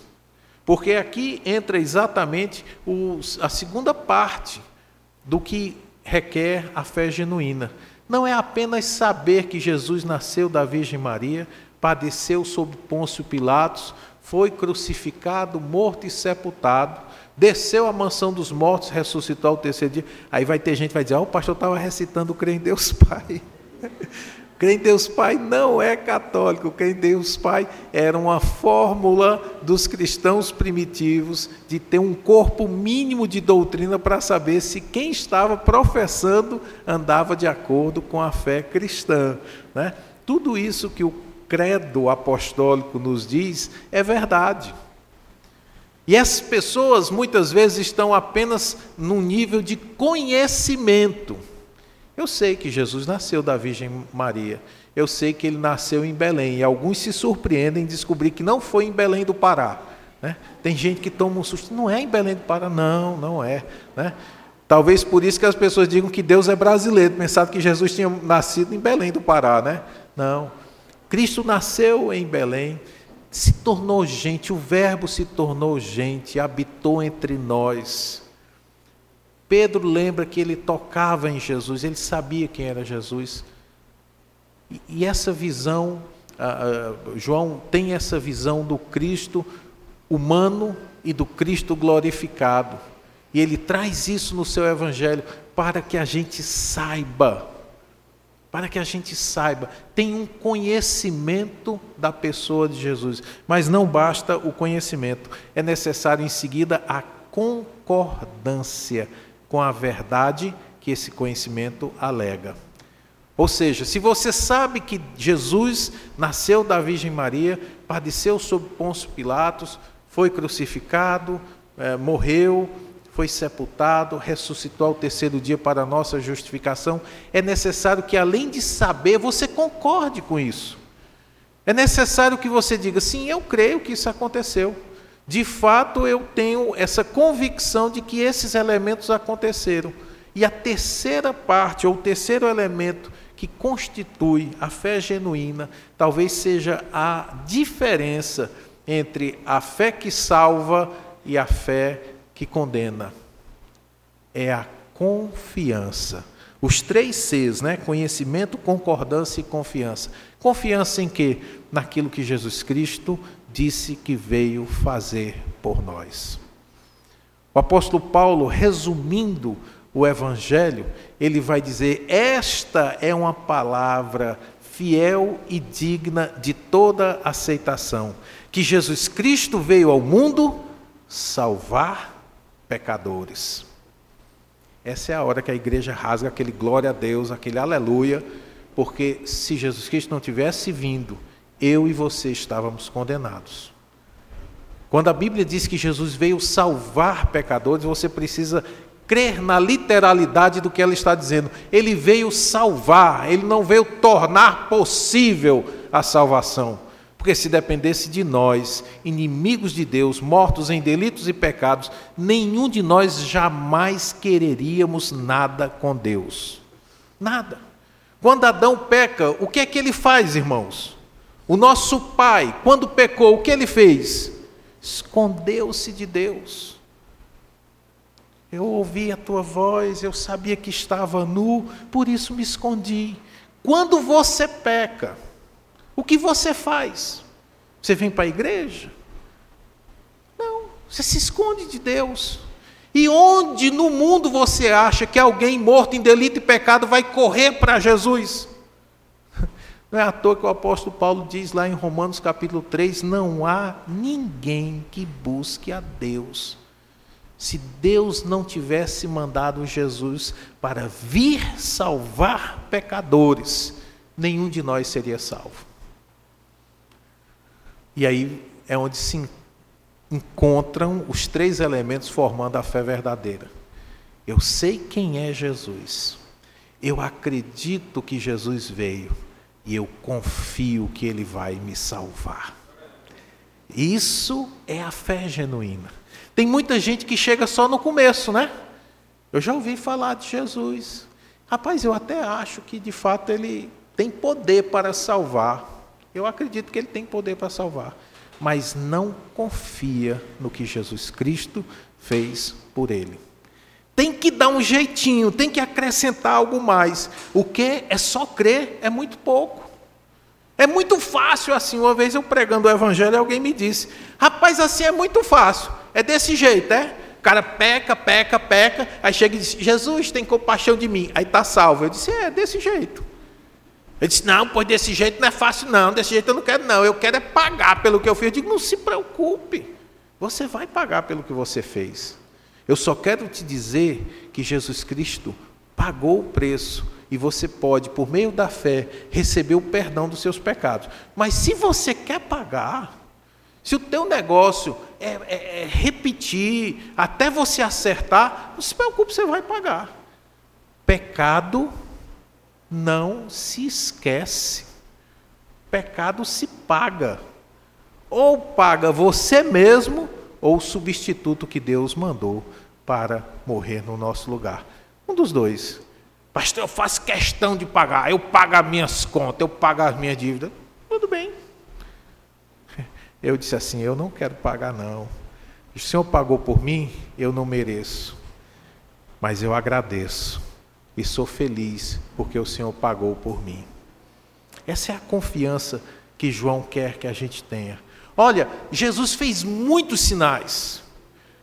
Porque aqui entra exatamente a segunda parte do que requer a fé genuína. Não é apenas saber que Jesus nasceu da Virgem Maria, padeceu sob Pôncio Pilatos, foi crucificado, morto e sepultado, desceu à mansão dos mortos, ressuscitou ao terceiro dia. Aí vai ter gente que vai dizer: oh, o pastor estava recitando o crê em Deus Pai. Crer em Deus Pai não é católico, crer em Deus Pai era uma fórmula dos cristãos primitivos de ter um corpo mínimo de doutrina para saber se quem estava professando andava de acordo com a fé cristã. Né? Tudo isso que o credo apostólico nos diz é verdade. E essas pessoas muitas vezes estão apenas num nível de conhecimento eu sei que Jesus nasceu da Virgem Maria. Eu sei que ele nasceu em Belém. E alguns se surpreendem em descobrir que não foi em Belém do Pará. Né? Tem gente que toma um susto. Não é em Belém do Pará, não, não é. Né? Talvez por isso que as pessoas digam que Deus é brasileiro, pensando que Jesus tinha nascido em Belém do Pará, né? Não. Cristo nasceu em Belém, se tornou gente, o Verbo se tornou gente, habitou entre nós. Pedro lembra que ele tocava em Jesus, ele sabia quem era Jesus. E, e essa visão, João tem essa visão do Cristo humano e do Cristo glorificado. E ele traz isso no seu evangelho para que a gente saiba para que a gente saiba, tem um conhecimento da pessoa de Jesus. Mas não basta o conhecimento, é necessário em seguida a concordância com a verdade que esse conhecimento alega. Ou seja, se você sabe que Jesus nasceu da Virgem Maria, padeceu sob Pôncio Pilatos, foi crucificado, é, morreu, foi sepultado, ressuscitou ao terceiro dia para a nossa justificação, é necessário que, além de saber, você concorde com isso. É necessário que você diga: sim, eu creio que isso aconteceu. De fato, eu tenho essa convicção de que esses elementos aconteceram. E a terceira parte, ou o terceiro elemento que constitui a fé genuína, talvez seja a diferença entre a fé que salva e a fé que condena. É a confiança. Os três Cs, né? Conhecimento, concordância e confiança. Confiança em quê? Naquilo que Jesus Cristo disse que veio fazer por nós. O apóstolo Paulo, resumindo o Evangelho, ele vai dizer: Esta é uma palavra fiel e digna de toda aceitação, que Jesus Cristo veio ao mundo salvar pecadores. Essa é a hora que a igreja rasga aquele glória a Deus, aquele aleluia, porque se Jesus Cristo não tivesse vindo, eu e você estávamos condenados. Quando a Bíblia diz que Jesus veio salvar pecadores, você precisa crer na literalidade do que ela está dizendo. Ele veio salvar, ele não veio tornar possível a salvação. Porque se dependesse de nós, inimigos de Deus, mortos em delitos e pecados, nenhum de nós jamais quereríamos nada com Deus. Nada. Quando Adão peca, o que é que ele faz, irmãos? O nosso pai, quando pecou, o que ele fez? Escondeu-se de Deus. Eu ouvi a tua voz, eu sabia que estava nu, por isso me escondi. Quando você peca, o que você faz? Você vem para a igreja? Não, você se esconde de Deus. E onde no mundo você acha que alguém morto em delito e pecado vai correr para Jesus? Não é à toa que o apóstolo Paulo diz lá em Romanos capítulo 3: não há ninguém que busque a Deus. Se Deus não tivesse mandado Jesus para vir salvar pecadores, nenhum de nós seria salvo. E aí é onde se encontram os três elementos formando a fé verdadeira. Eu sei quem é Jesus. Eu acredito que Jesus veio e eu confio que ele vai me salvar. Isso é a fé genuína. Tem muita gente que chega só no começo, né? Eu já ouvi falar de Jesus. Rapaz, eu até acho que de fato ele tem poder para salvar. Eu acredito que ele tem poder para salvar, mas não confia no que Jesus Cristo fez por ele. Tem que dar um jeitinho, tem que acrescentar algo mais. O que é só crer é muito pouco. É muito fácil assim. Uma vez eu pregando o evangelho, alguém me disse: "Rapaz, assim é muito fácil. É desse jeito, é? O cara peca, peca, peca, aí chega e diz: "Jesus, tem compaixão de mim". Aí está salvo. Eu disse: "É, desse jeito". Ele disse: Não, pois desse jeito não é fácil, não. Desse jeito eu não quero, não. Eu quero é pagar pelo que eu fiz. Eu digo: Não se preocupe. Você vai pagar pelo que você fez. Eu só quero te dizer que Jesus Cristo pagou o preço e você pode, por meio da fé, receber o perdão dos seus pecados. Mas se você quer pagar, se o teu negócio é, é, é repetir até você acertar, não se preocupe, você vai pagar. Pecado não se esquece. Pecado se paga. Ou paga você mesmo, ou o substituto que Deus mandou para morrer no nosso lugar. Um dos dois. Pastor, eu faço questão de pagar. Eu pago as minhas contas, eu pago as minhas dívidas. Tudo bem. Eu disse assim: Eu não quero pagar, não. O Senhor pagou por mim, eu não mereço. Mas eu agradeço e sou feliz porque o Senhor pagou por mim. Essa é a confiança que João quer que a gente tenha. Olha, Jesus fez muitos sinais.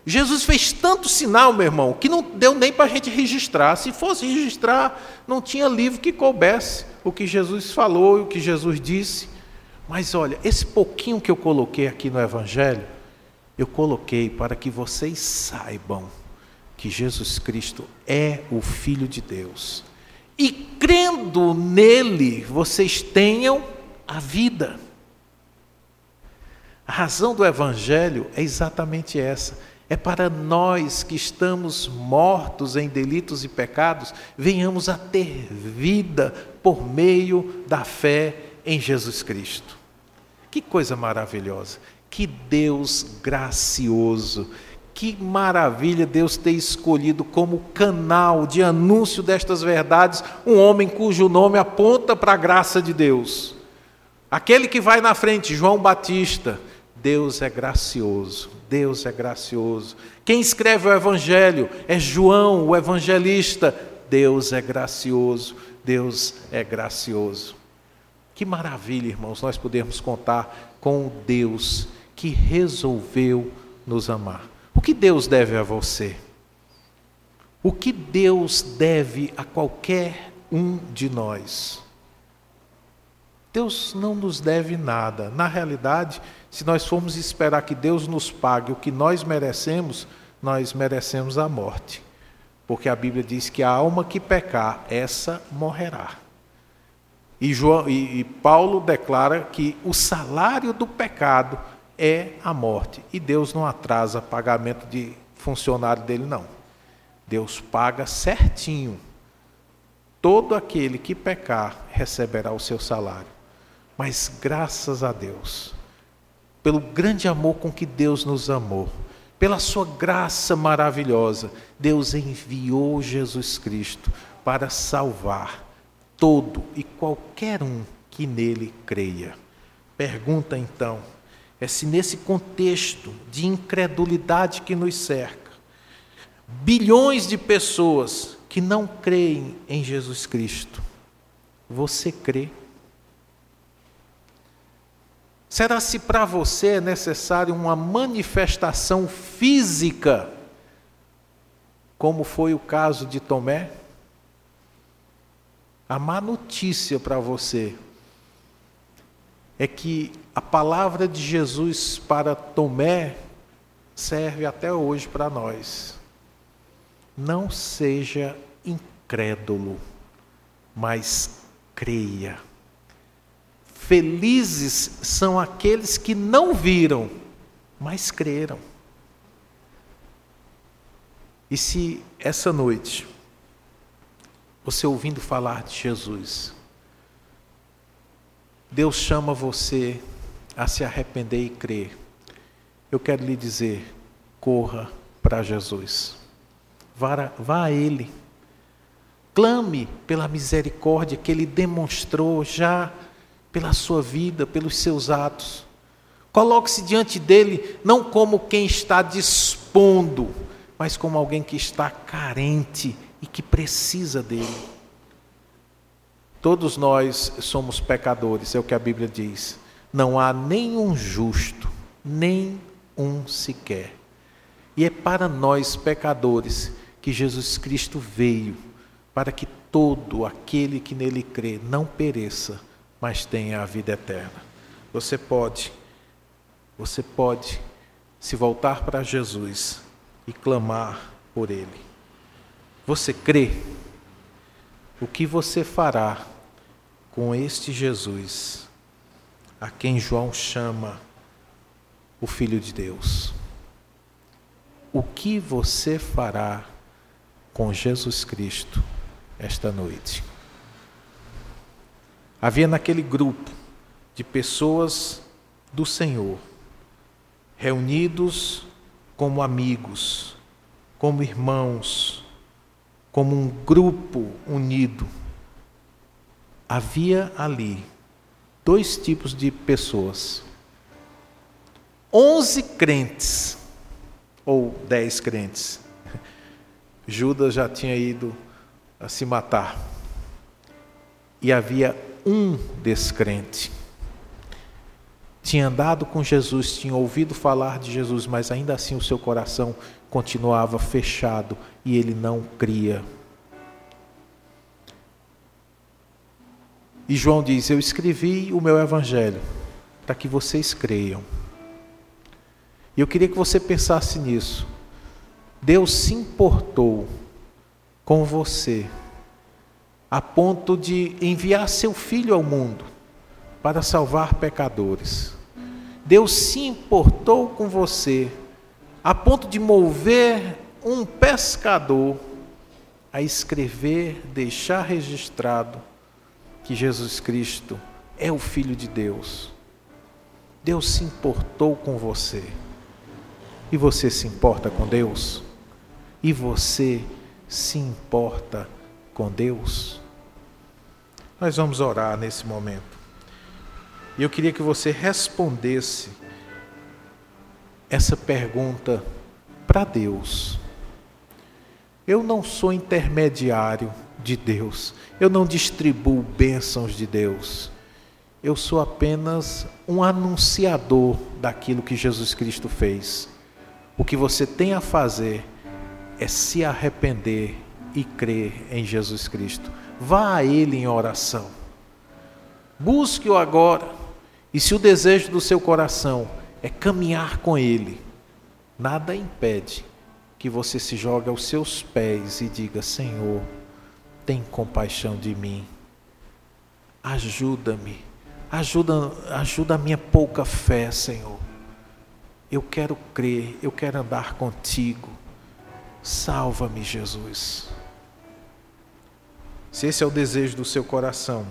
Jesus fez tanto sinal, meu irmão, que não deu nem para a gente registrar. Se fosse registrar, não tinha livro que coubesse o que Jesus falou e o que Jesus disse. Mas olha, esse pouquinho que eu coloquei aqui no Evangelho, eu coloquei para que vocês saibam que Jesus Cristo é o Filho de Deus. E crendo nele, vocês tenham a vida. A razão do Evangelho é exatamente essa é para nós que estamos mortos em delitos e pecados, venhamos a ter vida por meio da fé em Jesus Cristo. Que coisa maravilhosa, que Deus gracioso, que maravilha Deus ter escolhido como canal de anúncio destas verdades um homem cujo nome aponta para a graça de Deus. Aquele que vai na frente, João Batista, Deus é gracioso, Deus é gracioso. Quem escreve o Evangelho é João, o evangelista. Deus é gracioso, Deus é gracioso. Que maravilha, irmãos, nós podemos contar com o Deus que resolveu nos amar. O que Deus deve a você? O que Deus deve a qualquer um de nós? Deus não nos deve nada. Na realidade, se nós formos esperar que Deus nos pague o que nós merecemos, nós merecemos a morte. Porque a Bíblia diz que a alma que pecar, essa morrerá. E, João, e, e Paulo declara que o salário do pecado é a morte. E Deus não atrasa pagamento de funcionário dele, não. Deus paga certinho. Todo aquele que pecar receberá o seu salário. Mas graças a Deus, pelo grande amor com que Deus nos amou, pela sua graça maravilhosa, Deus enviou Jesus Cristo para salvar todo e qualquer um que nele creia. Pergunta então, é se nesse contexto de incredulidade que nos cerca, bilhões de pessoas que não creem em Jesus Cristo, você crê? Será se para você é necessário uma manifestação física, como foi o caso de Tomé? A má notícia para você é que a palavra de Jesus para Tomé serve até hoje para nós. Não seja incrédulo, mas creia. Felizes são aqueles que não viram, mas creram. E se essa noite, você ouvindo falar de Jesus, Deus chama você a se arrepender e crer, eu quero lhe dizer: corra para Jesus, vá, vá a Ele, clame pela misericórdia que Ele demonstrou já pela sua vida, pelos seus atos. Coloque-se diante dele não como quem está dispondo, mas como alguém que está carente e que precisa dele. Todos nós somos pecadores, é o que a Bíblia diz. Não há nenhum justo, nem um sequer. E é para nós pecadores que Jesus Cristo veio, para que todo aquele que nele crê não pereça, mas tenha a vida eterna. Você pode, você pode se voltar para Jesus e clamar por Ele. Você crê? O que você fará com este Jesus, a quem João chama o Filho de Deus? O que você fará com Jesus Cristo esta noite? Havia naquele grupo de pessoas do Senhor, reunidos como amigos, como irmãos, como um grupo unido. Havia ali dois tipos de pessoas. Onze crentes, ou dez crentes. Judas já tinha ido a se matar. E havia um descrente. tinha andado com Jesus, tinha ouvido falar de Jesus, mas ainda assim o seu coração continuava fechado e ele não cria. E João diz: Eu escrevi o meu evangelho para que vocês creiam. E eu queria que você pensasse nisso. Deus se importou com você a ponto de enviar seu filho ao mundo para salvar pecadores. Deus se importou com você a ponto de mover um pescador a escrever, deixar registrado que Jesus Cristo é o Filho de Deus. Deus se importou com você. E você se importa com Deus? E você se importa com Deus? Nós vamos orar nesse momento. E eu queria que você respondesse essa pergunta para Deus. Eu não sou intermediário de Deus, eu não distribuo bênçãos de Deus. Eu sou apenas um anunciador daquilo que Jesus Cristo fez. O que você tem a fazer é se arrepender e crer em Jesus Cristo. Vá a Ele em oração. Busque-o agora. E se o desejo do seu coração é caminhar com Ele, nada impede que você se jogue aos seus pés e diga: Senhor, tem compaixão de mim, ajuda-me, ajuda, ajuda a minha pouca fé, Senhor. Eu quero crer, eu quero andar contigo. Salva-me, Jesus. Se esse é o desejo do seu coração,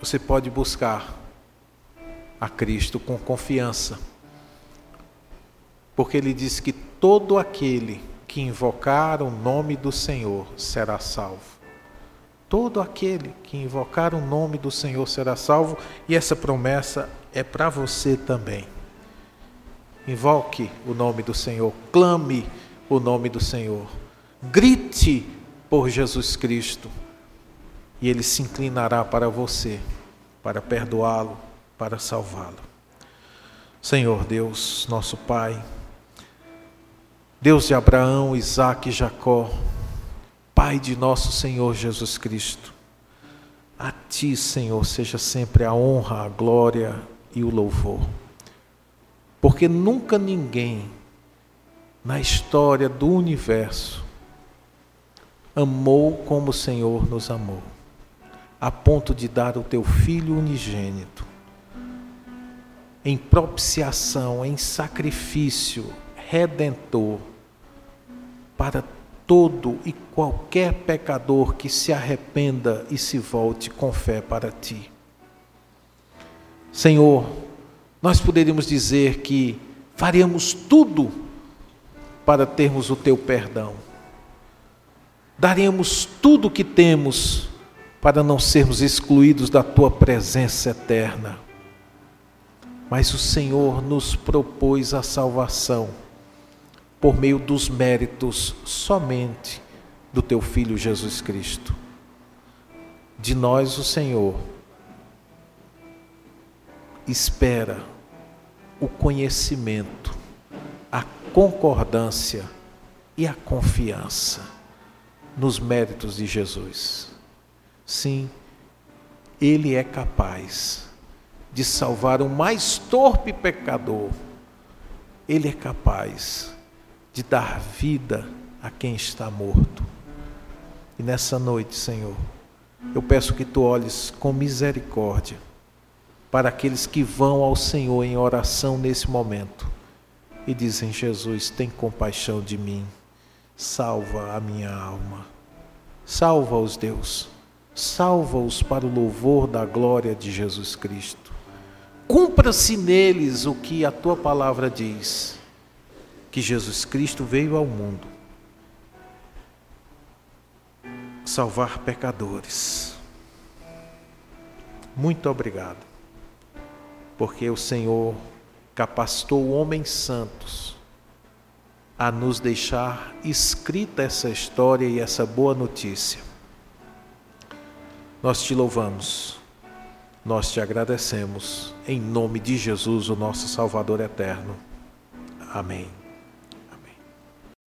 você pode buscar a Cristo com confiança. Porque ele diz que todo aquele que invocar o nome do Senhor será salvo. Todo aquele que invocar o nome do Senhor será salvo, e essa promessa é para você também. Invoque o nome do Senhor, clame o nome do Senhor, grite por Jesus Cristo e ele se inclinará para você, para perdoá-lo, para salvá-lo. Senhor Deus, nosso Pai, Deus de Abraão, Isaac e Jacó, Pai de nosso Senhor Jesus Cristo, a Ti, Senhor, seja sempre a honra, a glória e o louvor, porque nunca ninguém na história do universo amou como o Senhor nos amou a ponto de dar o teu filho unigênito em propiciação, em sacrifício redentor para todo e qualquer pecador que se arrependa e se volte com fé para ti. Senhor, nós poderíamos dizer que faríamos tudo para termos o teu perdão. Daríamos tudo o que temos para não sermos excluídos da tua presença eterna. Mas o Senhor nos propôs a salvação por meio dos méritos somente do teu filho Jesus Cristo. De nós o Senhor espera o conhecimento, a concordância e a confiança nos méritos de Jesus. Sim, Ele é capaz de salvar o mais torpe pecador. Ele é capaz de dar vida a quem está morto. E nessa noite, Senhor, eu peço que tu olhes com misericórdia para aqueles que vão ao Senhor em oração nesse momento e dizem: Jesus, tem compaixão de mim, salva a minha alma. Salva-os, Deus salva-os para o louvor da glória de Jesus Cristo. Cumpra-se neles o que a tua palavra diz, que Jesus Cristo veio ao mundo salvar pecadores. Muito obrigado, porque o Senhor capacitou homens santos a nos deixar escrita essa história e essa boa notícia nós te louvamos nós te agradecemos, em nome de Jesus, o nosso Salvador eterno. Amém.